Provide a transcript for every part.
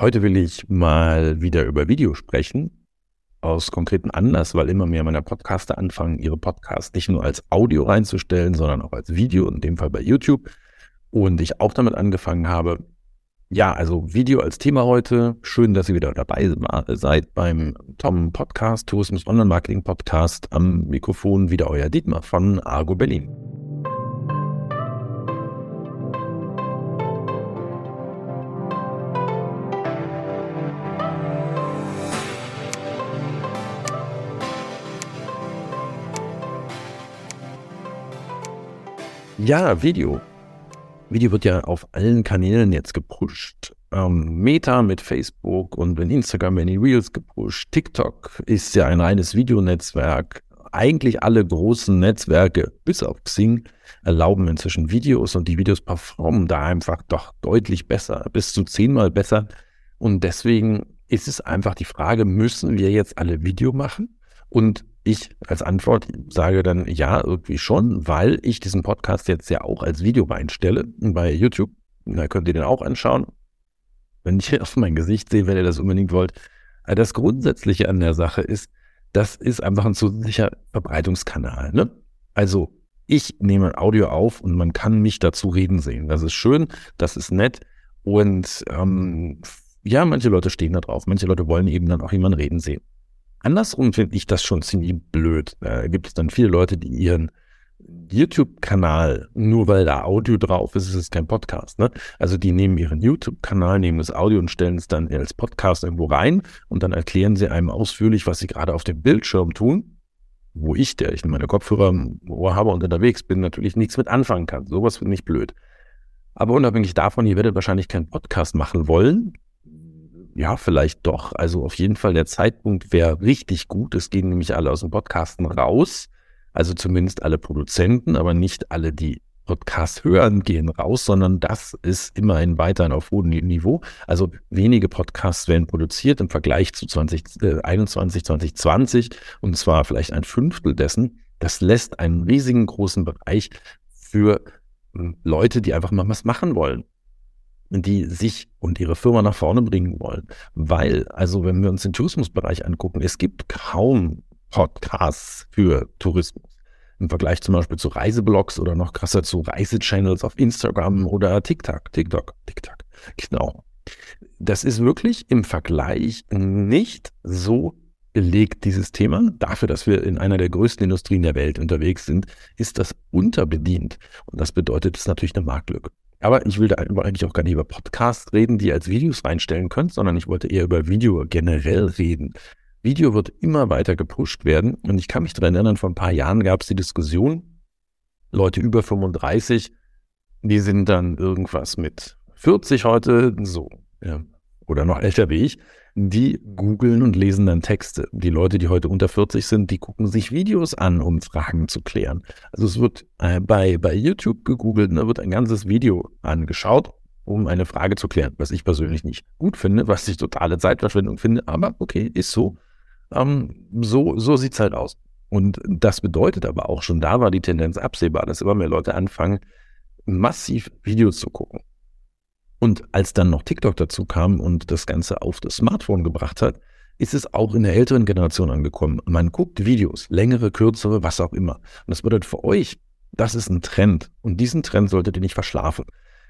Heute will ich mal wieder über Video sprechen, aus konkreten Anlass, weil immer mehr meiner Podcaster anfangen, ihre Podcasts nicht nur als Audio reinzustellen, sondern auch als Video, in dem Fall bei YouTube. Und ich auch damit angefangen habe. Ja, also Video als Thema heute. Schön, dass ihr wieder dabei seid beim Tom Podcast, Tourismus Online Marketing Podcast. Am Mikrofon wieder euer Dietmar von Argo Berlin. Ja, Video. Video wird ja auf allen Kanälen jetzt gepusht. Ähm, Meta mit Facebook und in Instagram werden die Reels gepusht. TikTok ist ja ein reines Videonetzwerk. Eigentlich alle großen Netzwerke, bis auf Xing, erlauben inzwischen Videos und die Videos performen da einfach doch deutlich besser, bis zu zehnmal besser. Und deswegen ist es einfach die Frage, müssen wir jetzt alle Video machen? Und ich als Antwort sage dann ja, irgendwie schon, weil ich diesen Podcast jetzt ja auch als Video reinstelle bei YouTube. Da könnt ihr den auch anschauen. Wenn ich auf mein Gesicht sehe, wenn ihr das unbedingt wollt. Das Grundsätzliche an der Sache ist, das ist einfach ein zusätzlicher Verbreitungskanal. Ne? Also ich nehme Audio auf und man kann mich dazu reden sehen. Das ist schön, das ist nett und ähm, ja, manche Leute stehen da drauf. Manche Leute wollen eben dann auch jemanden reden sehen. Andersrum finde ich das schon ziemlich blöd. Da gibt es dann viele Leute, die ihren YouTube-Kanal, nur weil da Audio drauf ist, ist es kein Podcast. Ne? Also die nehmen ihren YouTube-Kanal, nehmen das Audio und stellen es dann als Podcast irgendwo rein und dann erklären sie einem ausführlich, was sie gerade auf dem Bildschirm tun, wo ich, der ich meine Kopfhörer im Ohr habe und unterwegs bin, natürlich nichts mit anfangen kann. Sowas finde ich blöd. Aber unabhängig davon, ihr werdet wahrscheinlich keinen Podcast machen wollen, ja, vielleicht doch. Also auf jeden Fall der Zeitpunkt wäre richtig gut. Es gehen nämlich alle aus dem Podcasten raus. Also zumindest alle Produzenten, aber nicht alle, die Podcast hören, gehen raus, sondern das ist immerhin weiterhin auf hohem Niveau. Also wenige Podcasts werden produziert im Vergleich zu 2021, 2020 äh, und zwar vielleicht ein Fünftel dessen. Das lässt einen riesigen großen Bereich für hm, Leute, die einfach mal was machen wollen die sich und ihre Firma nach vorne bringen wollen. Weil, also wenn wir uns den Tourismusbereich angucken, es gibt kaum Podcasts für Tourismus. Im Vergleich zum Beispiel zu Reiseblogs oder noch krasser zu Reisechannels auf Instagram oder TikTok. TikTok, TikTok. Genau. Das ist wirklich im Vergleich nicht so belegt, dieses Thema. Dafür, dass wir in einer der größten Industrien der Welt unterwegs sind, ist das unterbedient. Und das bedeutet, es ist natürlich eine Marktlücke. Aber ich will da eigentlich auch gar nicht über Podcasts reden, die ihr als Videos reinstellen könnt, sondern ich wollte eher über Video generell reden. Video wird immer weiter gepusht werden. Und ich kann mich daran erinnern, vor ein paar Jahren gab es die Diskussion, Leute über 35, die sind dann irgendwas mit 40 heute, so, ja, oder noch älter wie ich, die googeln und lesen dann Texte. Die Leute, die heute unter 40 sind, die gucken sich Videos an, um Fragen zu klären. Also es wird äh, bei, bei YouTube gegoogelt, da wird ein ganzes Video angeschaut, um eine Frage zu klären, was ich persönlich nicht gut finde, was ich totale Zeitverschwendung finde, aber okay, ist so. Ähm, so so sieht es halt aus. Und das bedeutet aber auch schon, da war die Tendenz absehbar, dass immer mehr Leute anfangen, massiv Videos zu gucken. Und als dann noch TikTok dazu kam und das Ganze auf das Smartphone gebracht hat, ist es auch in der älteren Generation angekommen. Man guckt Videos, längere, kürzere, was auch immer. Und das bedeutet für euch, das ist ein Trend. Und diesen Trend solltet ihr nicht verschlafen.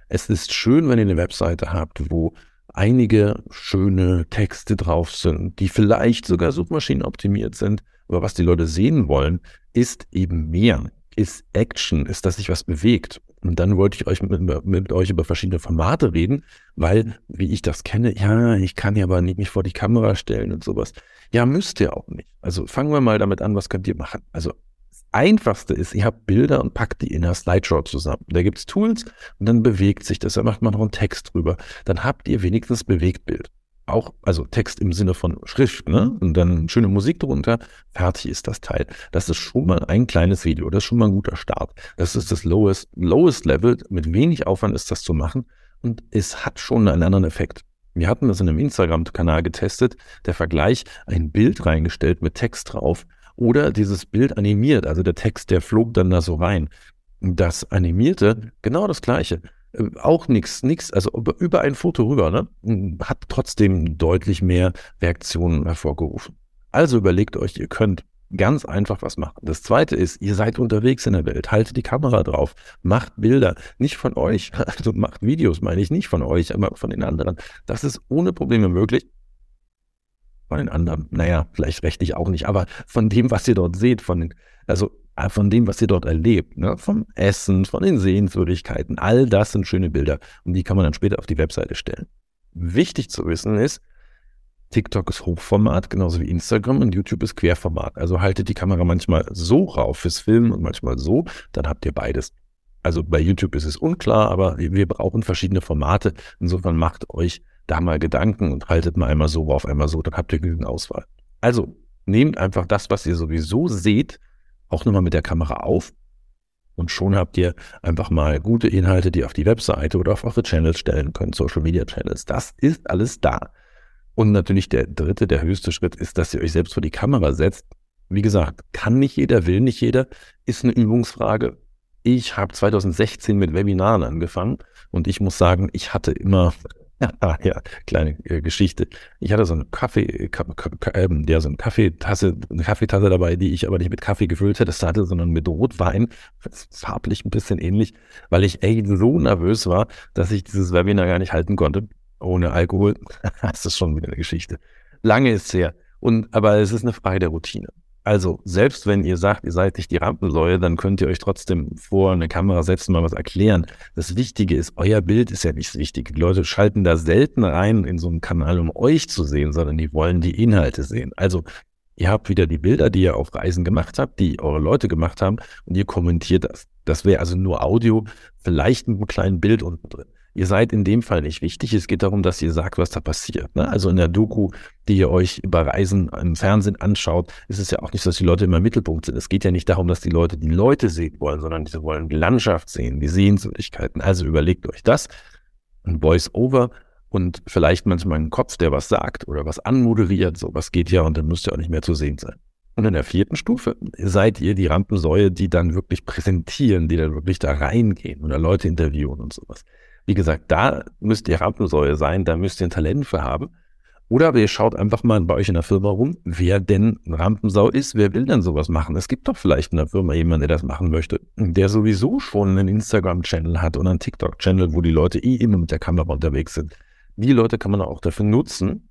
Es ist schön, wenn ihr eine Webseite habt, wo einige schöne Texte drauf sind, die vielleicht sogar suchmaschinenoptimiert sind. Aber was die Leute sehen wollen, ist eben mehr, ist Action, ist, dass sich was bewegt. Und dann wollte ich euch mit, mit, euch über verschiedene Formate reden, weil, wie ich das kenne, ja, ich kann ja aber nicht mich vor die Kamera stellen und sowas. Ja, müsst ihr auch nicht. Also fangen wir mal damit an, was könnt ihr machen? Also das Einfachste ist, ihr habt Bilder und packt die in einer Slideshow zusammen. Da gibt's Tools und dann bewegt sich das, da macht man noch einen Text drüber. Dann habt ihr wenigstens Bewegtbild auch, also Text im Sinne von Schrift, ne? Und dann schöne Musik drunter, fertig ist das Teil. Das ist schon mal ein kleines Video, das ist schon mal ein guter Start. Das ist das lowest, lowest Level, mit wenig Aufwand ist das zu machen und es hat schon einen anderen Effekt. Wir hatten das in einem Instagram-Kanal getestet, der Vergleich, ein Bild reingestellt mit Text drauf oder dieses Bild animiert, also der Text, der flog dann da so rein. Das Animierte, genau das gleiche. Auch nichts, nichts, also über ein Foto rüber, ne, hat trotzdem deutlich mehr Reaktionen hervorgerufen. Also überlegt euch, ihr könnt ganz einfach was machen. Das zweite ist, ihr seid unterwegs in der Welt, haltet die Kamera drauf, macht Bilder, nicht von euch, also macht Videos, meine ich nicht von euch, aber von den anderen. Das ist ohne Probleme möglich. Von den anderen, naja, vielleicht rechtlich auch nicht, aber von dem, was ihr dort seht, von den, also äh, von dem, was ihr dort erlebt, ne? vom Essen, von den Sehenswürdigkeiten, all das sind schöne Bilder und die kann man dann später auf die Webseite stellen. Wichtig zu wissen ist, TikTok ist Hochformat, genauso wie Instagram und YouTube ist Querformat. Also haltet die Kamera manchmal so rauf fürs Filmen und manchmal so, dann habt ihr beides. Also bei YouTube ist es unklar, aber wir brauchen verschiedene Formate. Insofern macht euch da mal Gedanken und haltet mal einmal so auf einmal so, dann habt ihr genügend Auswahl. Also nehmt einfach das, was ihr sowieso seht, auch nochmal mit der Kamera auf und schon habt ihr einfach mal gute Inhalte, die auf die Webseite oder auf eure Channels stellen könnt, Social Media Channels. Das ist alles da. Und natürlich der dritte, der höchste Schritt ist, dass ihr euch selbst vor die Kamera setzt. Wie gesagt, kann nicht jeder, will nicht jeder, ist eine Übungsfrage. Ich habe 2016 mit Webinaren angefangen und ich muss sagen, ich hatte immer, ja kleine äh, Geschichte. Ich hatte so eine Kaffee, ka, ka, äh, ja, so eine Kaffeetasse, eine Kaffeetasse dabei, die ich aber nicht mit Kaffee gefüllt hätte, hatte, sondern mit Rotwein, farblich ein bisschen ähnlich, weil ich echt so nervös war, dass ich dieses Webinar gar nicht halten konnte ohne Alkohol, das ist schon wieder eine Geschichte. Lange ist es her. Und, aber es ist eine Frage der Routine. Also, selbst wenn ihr sagt, ihr seid nicht die Rampensäule, dann könnt ihr euch trotzdem vor eine Kamera setzen, mal was erklären. Das Wichtige ist, euer Bild ist ja nicht das Wichtige. Die Leute schalten da selten rein in so einen Kanal, um euch zu sehen, sondern die wollen die Inhalte sehen. Also, ihr habt wieder die Bilder, die ihr auf Reisen gemacht habt, die eure Leute gemacht haben und ihr kommentiert das. Das wäre also nur Audio, vielleicht mit einem kleinen Bild unten drin. Ihr seid in dem Fall nicht wichtig. Es geht darum, dass ihr sagt, was da passiert. Ne? Also in der Doku, die ihr euch über Reisen im Fernsehen anschaut, ist es ja auch nicht so, dass die Leute immer im Mittelpunkt sind. Es geht ja nicht darum, dass die Leute die Leute sehen wollen, sondern sie wollen die Landschaft sehen, die Sehenswürdigkeiten. Also überlegt euch das. Ein Voice-Over und vielleicht manchmal ein Kopf, der was sagt oder was anmoderiert. So was geht ja und dann müsst ihr auch nicht mehr zu sehen sein. Und in der vierten Stufe seid ihr die Rampensäue, die dann wirklich präsentieren, die dann wirklich da reingehen oder Leute interviewen und sowas. Wie gesagt, da müsst ihr Rampensäule sein, da müsst ihr ein Talent für haben. Oder aber ihr schaut einfach mal bei euch in der Firma rum, wer denn Rampensau ist, wer will denn sowas machen? Es gibt doch vielleicht in der Firma jemanden, der das machen möchte, der sowieso schon einen Instagram-Channel hat oder einen TikTok-Channel, wo die Leute eh immer mit der Kamera unterwegs sind. Die Leute kann man auch dafür nutzen,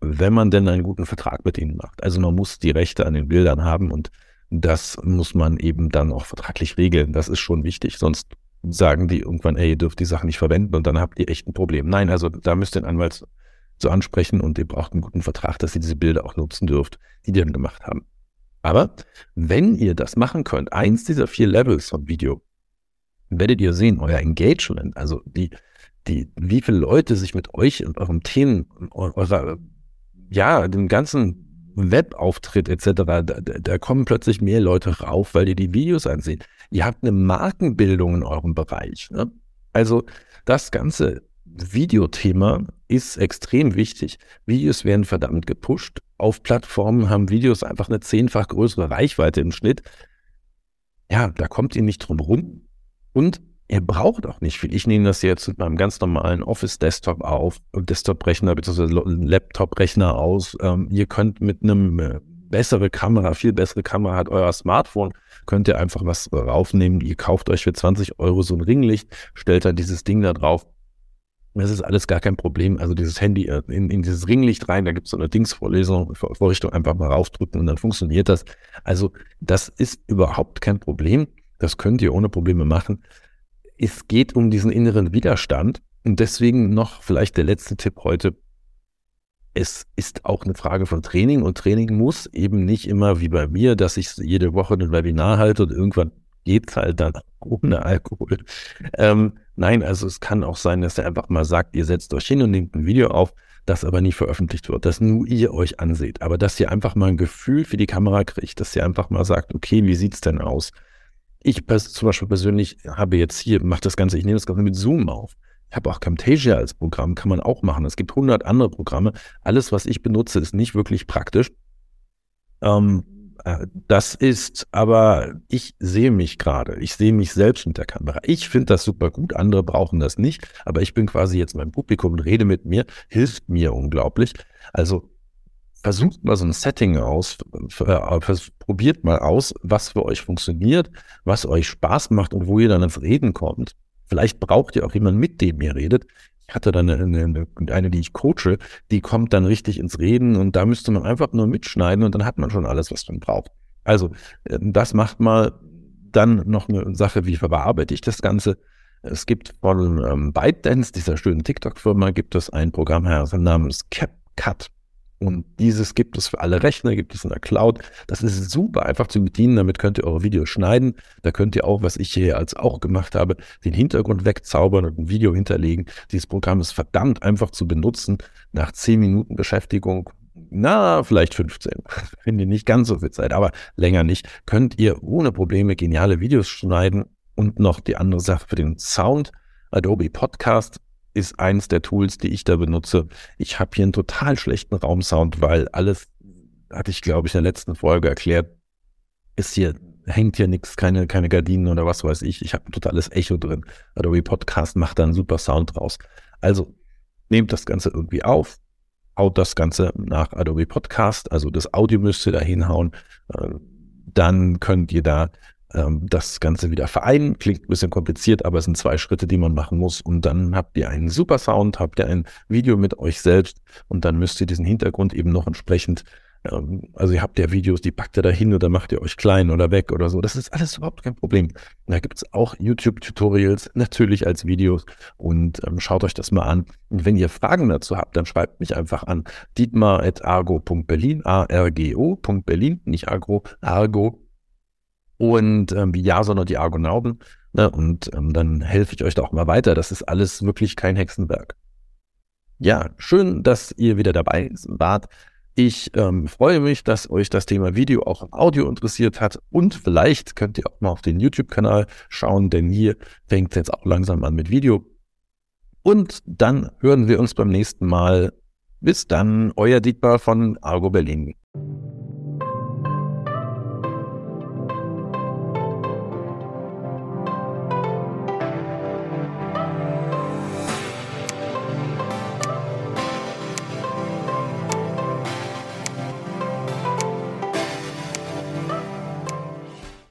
wenn man denn einen guten Vertrag mit ihnen macht. Also man muss die Rechte an den Bildern haben und das muss man eben dann auch vertraglich regeln. Das ist schon wichtig, sonst sagen die irgendwann, ey, ihr dürft die Sachen nicht verwenden und dann habt ihr echt ein Problem. Nein, also da müsst ihr den Anwalt so ansprechen und ihr braucht einen guten Vertrag, dass ihr diese Bilder auch nutzen dürft, die die dann gemacht haben. Aber wenn ihr das machen könnt, eins dieser vier Levels von Video, werdet ihr sehen, euer Engagement, also die, die, wie viele Leute sich mit euch und eurem Themen, eurer, ja, dem ganzen Webauftritt etc., da, da, kommen plötzlich mehr Leute rauf, weil ihr die Videos ansehen. Ihr habt eine Markenbildung in eurem Bereich. Ne? Also das ganze Videothema ist extrem wichtig. Videos werden verdammt gepusht. Auf Plattformen haben Videos einfach eine zehnfach größere Reichweite im Schnitt. Ja, da kommt ihr nicht drum rum. Und Ihr braucht auch nicht viel. Ich nehme das jetzt mit meinem ganz normalen Office-Desktop auf, Desktop-Rechner bzw. Laptop-Rechner aus. Ähm, ihr könnt mit einem äh, bessere Kamera, viel bessere Kamera hat euer Smartphone, könnt ihr einfach was raufnehmen. Ihr kauft euch für 20 Euro so ein Ringlicht, stellt dann dieses Ding da drauf. Das ist alles gar kein Problem. Also dieses Handy äh, in, in dieses Ringlicht rein, da gibt es so eine Dingsvorlesung, Vorrichtung einfach mal raufdrücken und dann funktioniert das. Also das ist überhaupt kein Problem. Das könnt ihr ohne Probleme machen es geht um diesen inneren Widerstand. Und deswegen noch vielleicht der letzte Tipp heute. Es ist auch eine Frage von Training und Training muss eben nicht immer wie bei mir, dass ich jede Woche ein Webinar halte und irgendwann geht es halt dann ohne Alkohol. Ähm, nein, also es kann auch sein, dass er einfach mal sagt, ihr setzt euch hin und nehmt ein Video auf, das aber nie veröffentlicht wird, dass nur ihr euch anseht, aber dass ihr einfach mal ein Gefühl für die Kamera kriegt, dass ihr einfach mal sagt, okay, wie sieht's denn aus? Ich zum Beispiel persönlich habe jetzt hier, mache das Ganze, ich nehme das Ganze mit Zoom auf. Ich habe auch Camtasia als Programm, kann man auch machen. Es gibt 100 andere Programme. Alles, was ich benutze, ist nicht wirklich praktisch. Ähm, Äh, das ist, aber ich sehe mich gerade. Ich sehe mich selbst mit der Kamera. Ich finde das super gut. Andere brauchen das nicht. Aber ich bin quasi jetzt mein Publikum und rede mit mir. Hilft mir unglaublich. Also versucht mal so ein Setting aus. Äh, probiert mal aus, was für euch funktioniert, was euch Spaß macht und wo ihr dann ins Reden kommt. Vielleicht braucht ihr auch jemanden, mit dem ihr redet. Ich hatte dann eine, eine, eine, die ich coache, die kommt dann richtig ins Reden und da müsste man einfach nur mitschneiden und dann hat man schon alles, was man braucht. Also, äh, das macht mal dann noch eine Sache, wie verarbeite ich das Ganze. Es gibt von ähm, ByteDance, dieser schönen TikTok-Firma, gibt es ein Programm namens CapCut. Und dieses gibt es für alle Rechner, gibt es in der Cloud. Das ist super einfach zu bedienen. Damit könnt ihr eure Videos schneiden. Da könnt ihr auch, was ich hier als auch gemacht habe, den Hintergrund wegzaubern und ein Video hinterlegen. Dieses Programm ist verdammt einfach zu benutzen. Nach 10 Minuten Beschäftigung, na, vielleicht 15. Finde ich nicht ganz so viel Zeit, aber länger nicht. Könnt ihr ohne Probleme geniale Videos schneiden und noch die andere Sache für den Sound. Adobe Podcast ist eins der Tools, die ich da benutze. Ich habe hier einen total schlechten Raumsound, weil alles, hatte ich glaube ich in der letzten Folge erklärt, ist hier, hängt hier nichts, keine, keine Gardinen oder was weiß ich. Ich habe ein totales Echo drin. Adobe Podcast macht da einen super Sound draus. Also nehmt das Ganze irgendwie auf, haut das Ganze nach Adobe Podcast, also das Audio müsst ihr da hinhauen. Äh, dann könnt ihr da ähm, das Ganze wieder vereinen. Klingt ein bisschen kompliziert, aber es sind zwei Schritte, die man machen muss. Und dann habt ihr einen super Sound, habt ihr ein Video mit euch selbst und dann müsst ihr diesen Hintergrund eben noch entsprechend ähm, also ihr habt ja Videos, die packt ihr da hin oder macht ihr euch klein oder weg oder so. Das ist alles überhaupt kein Problem. Da gibt es auch YouTube-Tutorials, natürlich als Videos und ähm, schaut euch das mal an. Und wenn ihr Fragen dazu habt, dann schreibt mich einfach an dietmar.argo.berlin, A-R-G-O.berlin, nicht Argo, Argo und ähm, wie Jason und die Argonauben. Ne? Und ähm, dann helfe ich euch da auch mal weiter. Das ist alles wirklich kein Hexenwerk. Ja, schön, dass ihr wieder dabei wart. Ich ähm, freue mich, dass euch das Thema Video auch im Audio interessiert hat und vielleicht könnt ihr auch mal auf den YouTube-Kanal schauen, denn hier fängt es jetzt auch langsam an mit Video. Und dann hören wir uns beim nächsten Mal. Bis dann, euer Dietmar von Argo Berlin.